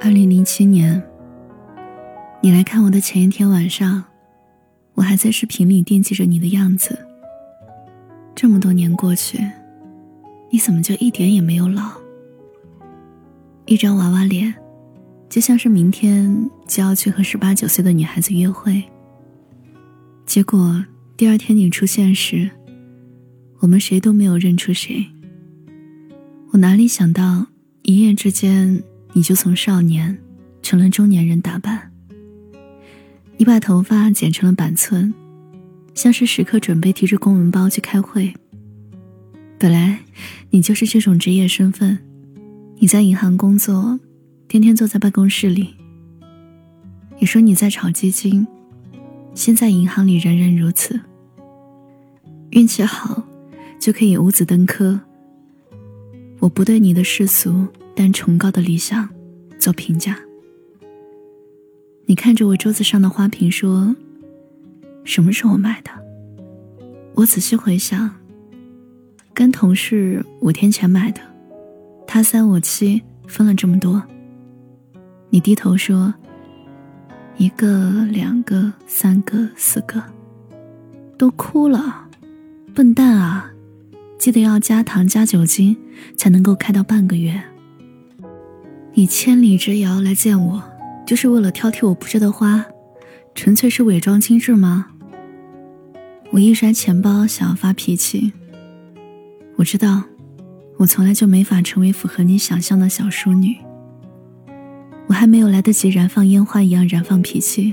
二零零七年，你来看我的前一天晚上，我还在视频里惦记着你的样子。这么多年过去，你怎么就一点也没有老？一张娃娃脸，就像是明天就要去和十八九岁的女孩子约会。结果第二天你出现时，我们谁都没有认出谁。我哪里想到，一夜之间。你就从少年成了中年人打扮。你把头发剪成了板寸，像是时刻准备提着公文包去开会。本来你就是这种职业身份，你在银行工作，天天坐在办公室里。你说你在炒基金，现在银行里人人如此。运气好，就可以五子登科。我不对你的世俗。但崇高的理想做评价。你看着我桌子上的花瓶说：“什么时候买的？”我仔细回想，跟同事五天前买的，他三我七分了这么多。你低头说：“一个、两个、三个、四个，都哭了，笨蛋啊！记得要加糖加酒精，才能够开到半个月。”你千里之遥来见我，就是为了挑剔我布置的花，纯粹是伪装精致吗？我一摔钱包，想要发脾气。我知道，我从来就没法成为符合你想象的小淑女。我还没有来得及燃放烟花一样燃放脾气，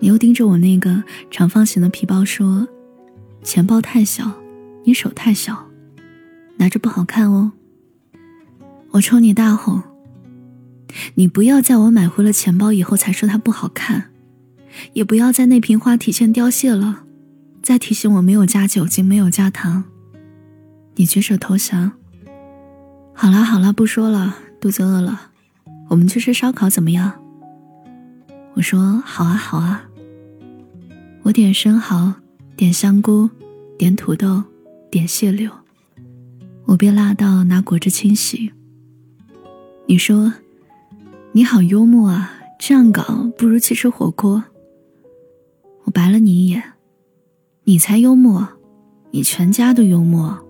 你又盯着我那个长方形的皮包说：“钱包太小，你手太小，拿着不好看哦。”我冲你大吼。你不要在我买回了钱包以后才说它不好看，也不要在那瓶花提前凋谢了，再提醒我没有加酒精，没有加糖。你举手投降。好了好了，不说了，肚子饿了，我们去吃烧烤怎么样？我说好啊好啊。我点生蚝，点香菇，点土豆，点蟹柳。我被辣到拿果汁清洗。你说。你好幽默啊！这样搞不如去吃火锅。我白了你一眼，你才幽默，你全家都幽默。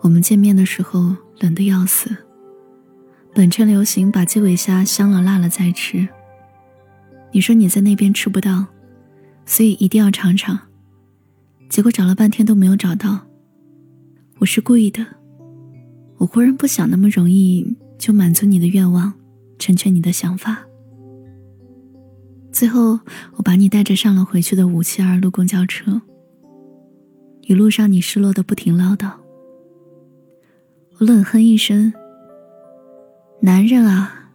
我们见面的时候冷得要死。本城流行把鸡尾虾香了辣了再吃。你说你在那边吃不到，所以一定要尝尝。结果找了半天都没有找到。我是故意的，我忽然不想那么容易就满足你的愿望，成全你的想法。最后，我把你带着上了回去的五七二路公交车。一路上，你失落的不停唠叨。我冷哼一声：“男人啊，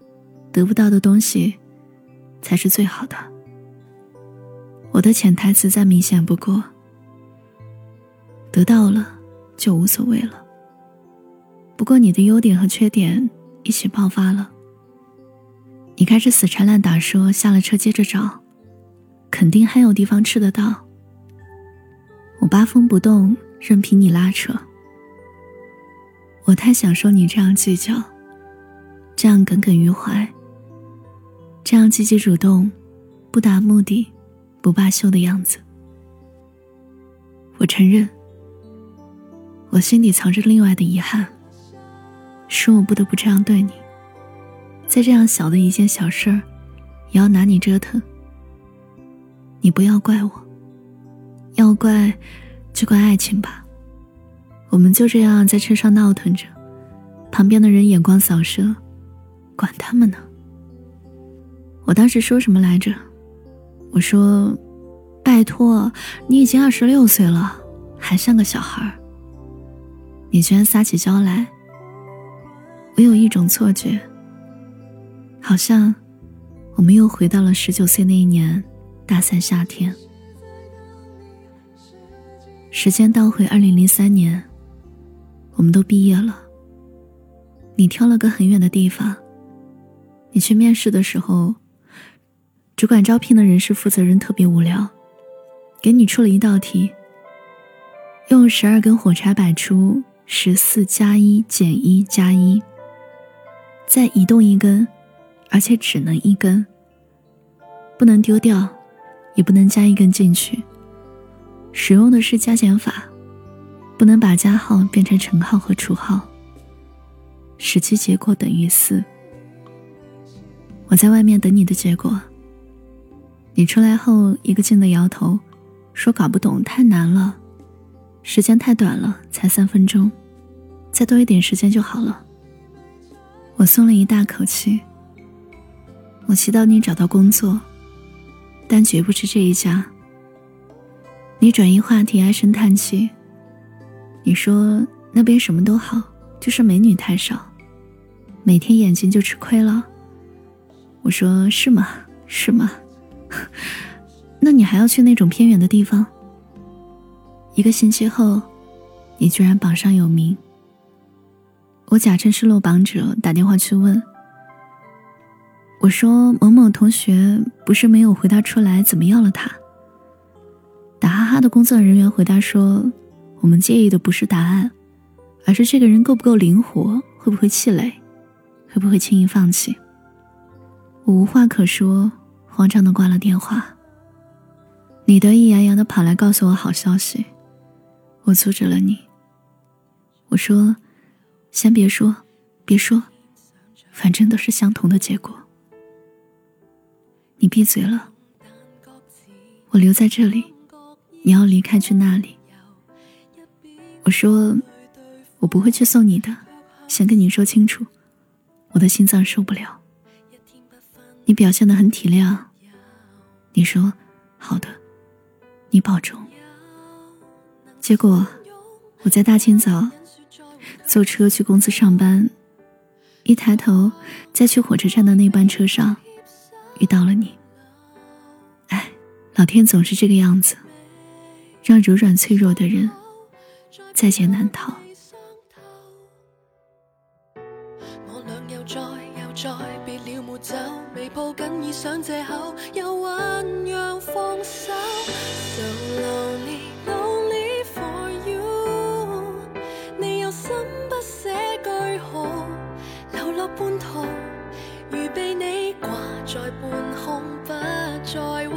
得不到的东西，才是最好的。”我的潜台词再明显不过：得到了就无所谓了。不过你的优点和缺点一起爆发了。你开始死缠烂打说下了车接着找，肯定还有地方吃得到。我八风不动，任凭你拉扯。我太享受你这样计较，这样耿耿于怀，这样积极主动，不达目的不罢休的样子。我承认，我心底藏着另外的遗憾，是我不得不这样对你，在这样小的一件小事儿，也要拿你折腾。你不要怪我。要怪，就怪爱情吧。我们就这样在车上闹腾着，旁边的人眼光扫射，管他们呢。我当时说什么来着？我说：“拜托，你已经二十六岁了，还像个小孩。”你居然撒起娇来。我有一种错觉，好像我们又回到了十九岁那一年大三夏天。时间倒回二零零三年，我们都毕业了。你挑了个很远的地方。你去面试的时候，主管招聘的人事负责人特别无聊，给你出了一道题。用十二根火柴摆出十四加一减一加一，再移动一根，而且只能一根，不能丢掉，也不能加一根进去。使用的是加减法，不能把加号变成乘号和除号。实际结果等于四。我在外面等你的结果。你出来后一个劲的摇头，说搞不懂，太难了。时间太短了，才三分钟，再多一点时间就好了。我松了一大口气。我祈祷你找到工作，但绝不是这一家。你转移话题，唉声叹气。你说那边什么都好，就是美女太少，每天眼睛就吃亏了。我说是吗？是吗？那你还要去那种偏远的地方？一个星期后，你居然榜上有名。我假称是落榜者，打电话去问。我说某某同学不是没有回答出来，怎么要了他？打哈哈的工作人员回答说：“我们介意的不是答案，而是这个人够不够灵活，会不会气馁，会不会轻易放弃。”我无话可说，慌张的挂了电话。你得意洋洋的跑来告诉我好消息。我阻止了你。我说：“先别说，别说，反正都是相同的结果。”你闭嘴了。我留在这里，你要离开去那里。我说：“我不会去送你的，先跟你说清楚，我的心脏受不了。”你表现的很体谅。你说：“好的，你保重。”结果，我在大清早坐车去公司上班，一抬头，在去火车站的那班车上，遇到了你。哎，老天总是这个样子，让柔软脆弱的人在劫难逃。我俩又再又再别了没走未抱紧已想借口又酝酿放手。so lonely lonely for you 你有心不舍句号流落半途如被你挂在半空不再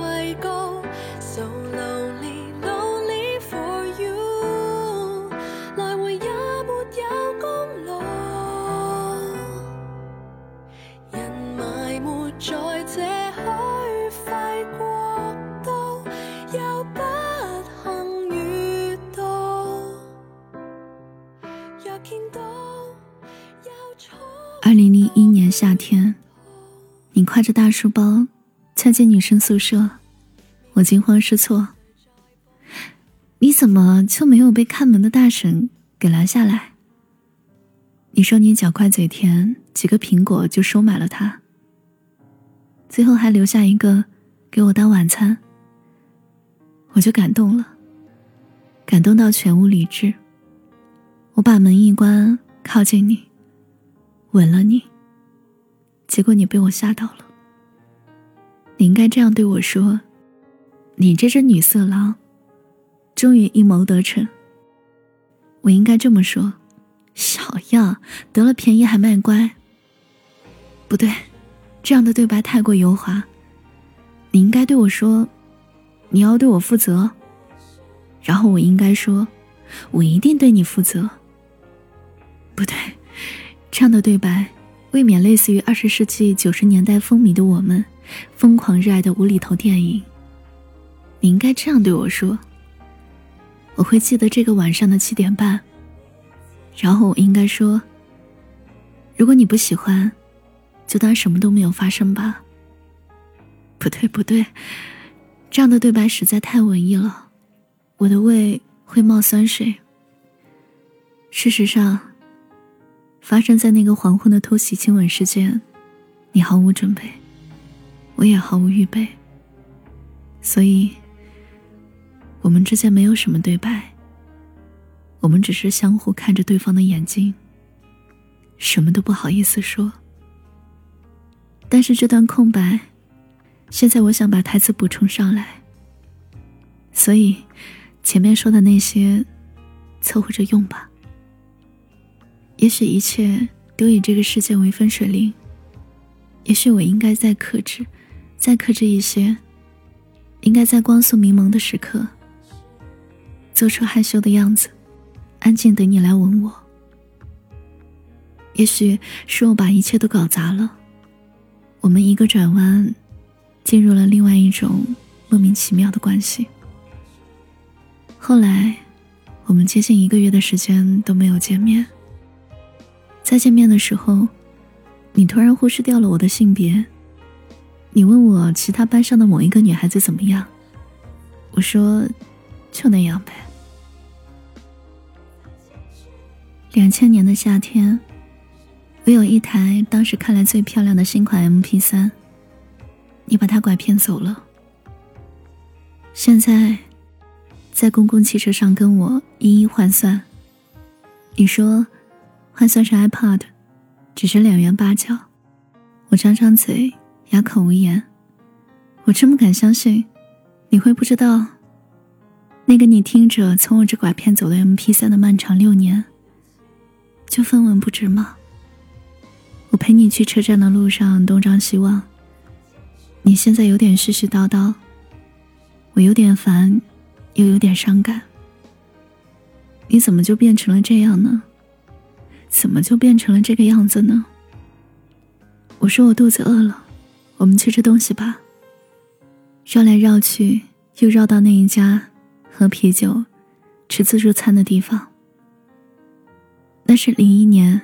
挎着大书包窜进女生宿舍，我惊慌失措。你怎么就没有被看门的大婶给拦下来？你说你脚快嘴甜，几个苹果就收买了他，最后还留下一个给我当晚餐。我就感动了，感动到全无理智。我把门一关，靠近你。吻了你，结果你被我吓到了。你应该这样对我说：“你这只女色狼，终于阴谋得逞。”我应该这么说：“小样，得了便宜还卖乖。”不对，这样的对白太过油滑。你应该对我说：“你要对我负责。”然后我应该说：“我一定对你负责。”不对。这样的对白，未免类似于二十世纪九十年代风靡的我们，疯狂热爱的无厘头电影。你应该这样对我说：“我会记得这个晚上的七点半。”然后我应该说：“如果你不喜欢，就当什么都没有发生吧。”不对，不对，这样的对白实在太文艺了，我的胃会冒酸水。事实上。发生在那个黄昏的偷袭亲吻事件，你毫无准备，我也毫无预备，所以，我们之间没有什么对白。我们只是相互看着对方的眼睛，什么都不好意思说。但是这段空白，现在我想把台词补充上来。所以，前面说的那些，凑合着用吧。也许一切都以这个世界为分水岭。也许我应该再克制，再克制一些。应该在光速迷蒙的时刻，做出害羞的样子，安静等你来吻我。也许是我把一切都搞砸了。我们一个转弯，进入了另外一种莫名其妙的关系。后来，我们接近一个月的时间都没有见面。再见面的时候，你突然忽视掉了我的性别。你问我其他班上的某一个女孩子怎么样，我说，就那样呗。两千年的夏天，我有一台当时看来最漂亮的新款 M P 三，你把它拐骗走了。现在。在公共汽车上跟我一一换算，你说换算成 iPod，只是两元八角。我张张嘴，哑口无言。我真不敢相信，你会不知道那个你听着从我这拐骗走的 MP3 的漫长六年，就分文不值吗？我陪你去车站的路上东张西望，你现在有点絮絮叨叨，我有点烦。又有点伤感。你怎么就变成了这样呢？怎么就变成了这个样子呢？我说我肚子饿了，我们去吃东西吧。绕来绕去，又绕到那一家喝啤酒、吃自助餐的地方。那是零一年，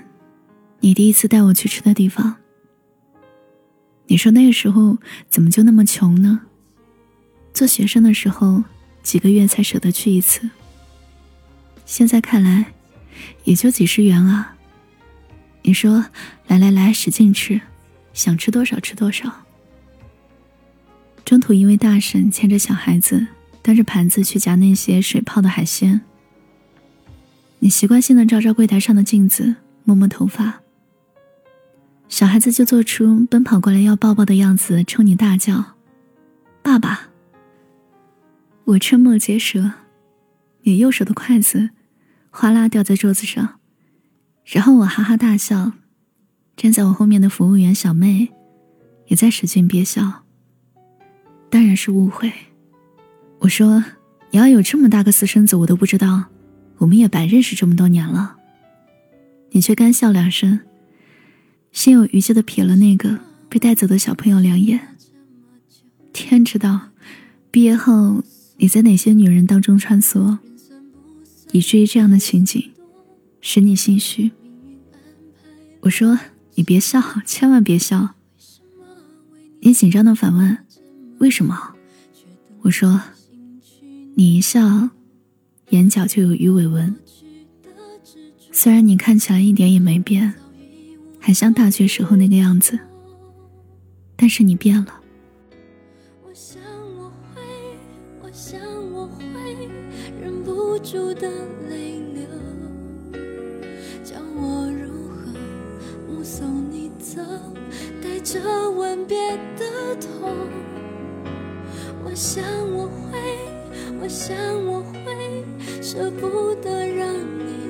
你第一次带我去吃的地方。你说那个时候怎么就那么穷呢？做学生的时候。几个月才舍得去一次。现在看来，也就几十元啊。你说，来来来，使劲吃，想吃多少吃多少。中途一位大婶牵着小孩子，端着盘子去夹那些水泡的海鲜。你习惯性的照照柜台上的镜子，摸摸头发。小孩子就做出奔跑过来要抱抱的样子，冲你大叫：“爸爸！”我瞠目结舌，你右手的筷子哗啦掉在桌子上，然后我哈哈大笑，站在我后面的服务员小妹也在使劲憋笑。当然是误会，我说你要有这么大个私生子我都不知道，我们也白认识这么多年了。你却干笑两声，心有余悸的瞥了那个被带走的小朋友两眼。天知道，毕业后。你在哪些女人当中穿梭，以至于这样的情景使你心虚？我说你别笑，千万别笑。你紧张的反问：“为什么？”我说：“你一笑，眼角就有鱼尾纹。虽然你看起来一点也没变，还像大学时候那个样子，但是你变了。”住的泪流，叫我如何目送你走，带着吻别的痛。我想我会，我想我会舍不得让你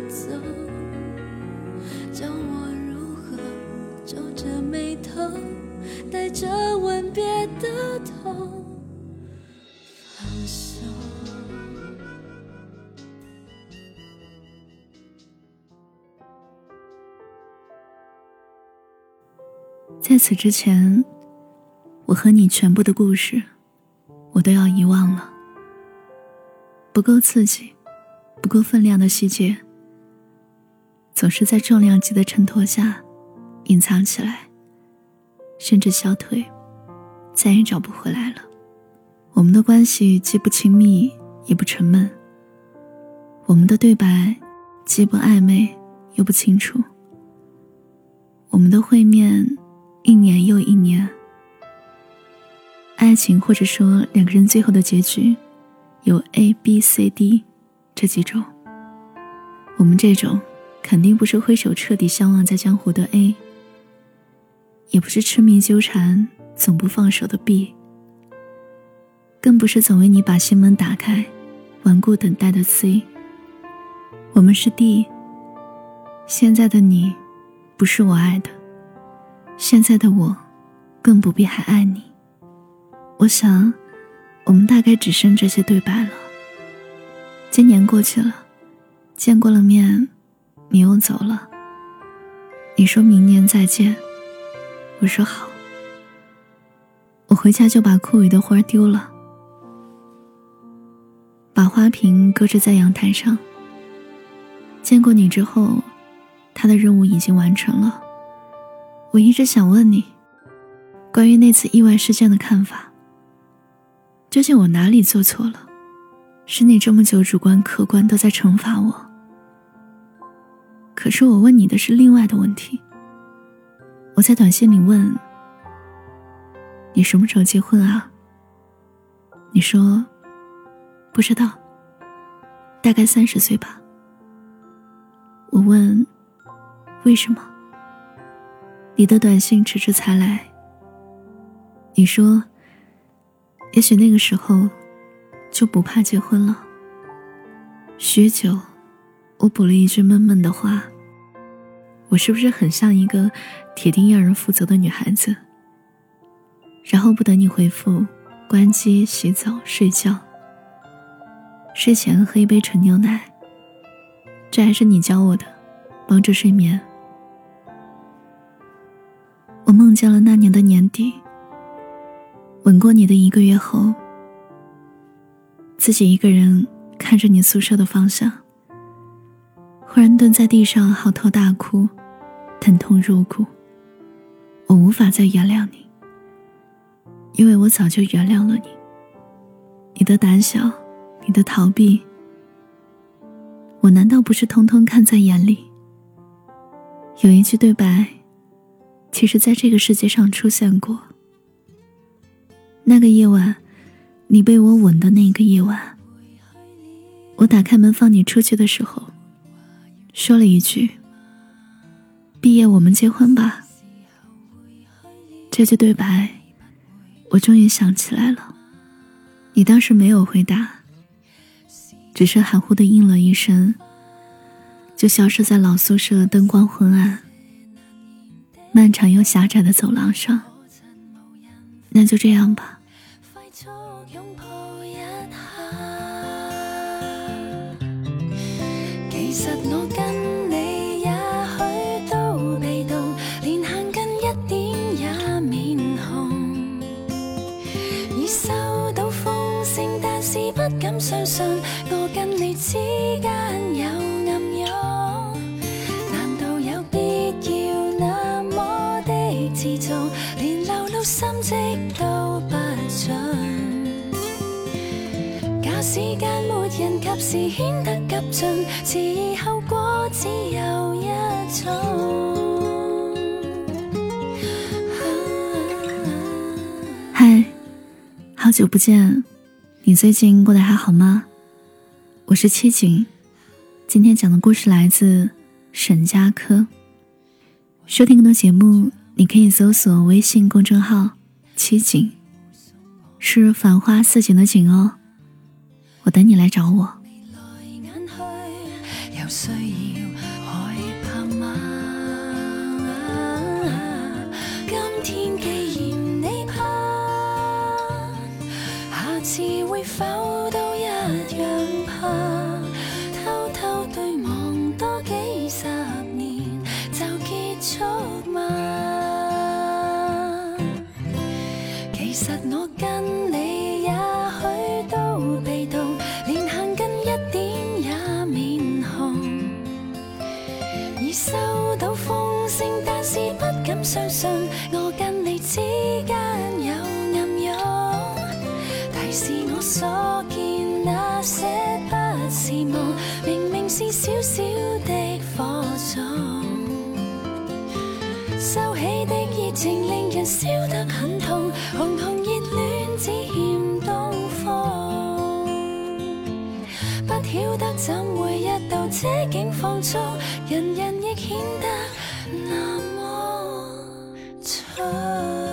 在此之前，我和你全部的故事，我都要遗忘了。不够刺激，不够分量的细节，总是在重量级的衬托下隐藏起来，甚至消退，再也找不回来了。我们的关系既不亲密，也不沉闷。我们的对白既不暧昧，又不清楚。我们的会面。一年又一年。爱情或者说两个人最后的结局，有 A、B、C、D 这几种。我们这种肯定不是挥手彻底相忘在江湖的 A，也不是痴迷纠缠总不放手的 B，更不是总为你把心门打开、顽固等待的 C。我们是 D。现在的你，不是我爱的。现在的我，更不必还爱你。我想，我们大概只剩这些对白了。今年过去了，见过了面，你又走了。你说明年再见，我说好。我回家就把枯萎的花丢了，把花瓶搁置在阳台上。见过你之后，他的任务已经完成了。我一直想问你，关于那次意外事件的看法。究竟我哪里做错了？是你这么久主观客观都在惩罚我。可是我问你的是另外的问题。我在短信里问你什么时候结婚啊？你说不知道，大概三十岁吧。我问为什么？你的短信迟迟才来。你说，也许那个时候就不怕结婚了。许久，我补了一句闷闷的话。我是不是很像一个铁定要人负责的女孩子？然后不等你回复，关机、洗澡、睡觉。睡前喝一杯纯牛奶。这还是你教我的，帮助睡眠。见了那年的年底，吻过你的一个月后，自己一个人看着你宿舍的方向，忽然蹲在地上嚎啕大哭，疼痛入骨。我无法再原谅你，因为我早就原谅了你。你的胆小，你的逃避，我难道不是通通看在眼里？有一句对白。其实，在这个世界上出现过。那个夜晚，你被我吻的那个夜晚，我打开门放你出去的时候，说了一句：“毕业我们结婚吧。”这句对白，我终于想起来了。你当时没有回答，只是含糊的应了一声，就消失在老宿舍灯光昏暗。漫长又狭窄的走廊上，那就这样吧。快速拥抱一下其实我跟你也许都被动，连行近一点也面红。已收到风声，但是不敢相信，我跟你之间有。迹都不准。假时间没人及时显得急进，迟疑后果只有一种。嗨，好久不见，你最近过得还好吗？我是七景，今天讲的故事来自沈佳柯。收听更多节目。你可以搜索微信公众号“七景”，是繁花似锦的景哦。我等你来找我。相信，我跟你之间有暗涌。提示我所见那些不是梦，明明是小小的火种，收起的热。情令人烧得很痛，红红热恋只欠东风。不晓得怎会一到这境放纵，人人亦显得那。Oh.